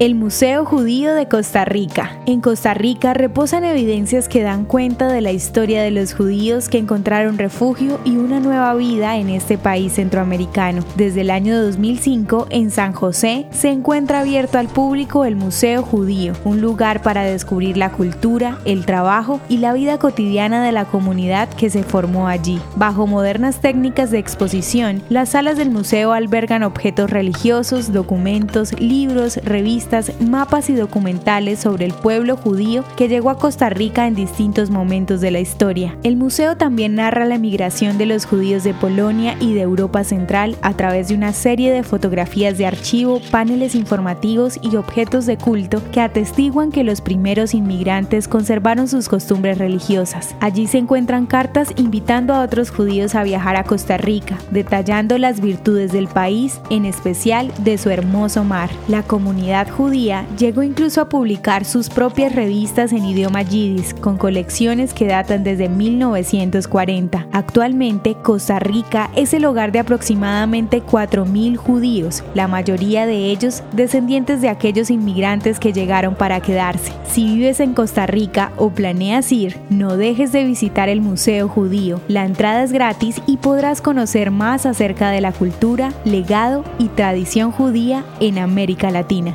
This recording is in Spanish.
El Museo Judío de Costa Rica. En Costa Rica reposan evidencias que dan cuenta de la historia de los judíos que encontraron refugio y una nueva vida en este país centroamericano. Desde el año 2005, en San José, se encuentra abierto al público el Museo Judío, un lugar para descubrir la cultura, el trabajo y la vida cotidiana de la comunidad que se formó allí. Bajo modernas técnicas de exposición, las salas del museo albergan objetos religiosos, documentos, libros, revistas, mapas y documentales sobre el pueblo judío que llegó a Costa Rica en distintos momentos de la historia. El museo también narra la migración de los judíos de Polonia y de Europa Central a través de una serie de fotografías de archivo, paneles informativos y objetos de culto que atestiguan que los primeros inmigrantes conservaron sus costumbres religiosas. Allí se encuentran cartas invitando a otros judíos a viajar a Costa Rica, detallando las virtudes del país, en especial de su hermoso mar. La comunidad judía llegó incluso a publicar sus propias revistas en idioma yidis con colecciones que datan desde 1940. Actualmente, Costa Rica es el hogar de aproximadamente 4.000 judíos, la mayoría de ellos descendientes de aquellos inmigrantes que llegaron para quedarse. Si vives en Costa Rica o planeas ir, no dejes de visitar el Museo Judío. La entrada es gratis y podrás conocer más acerca de la cultura, legado y tradición judía en América Latina.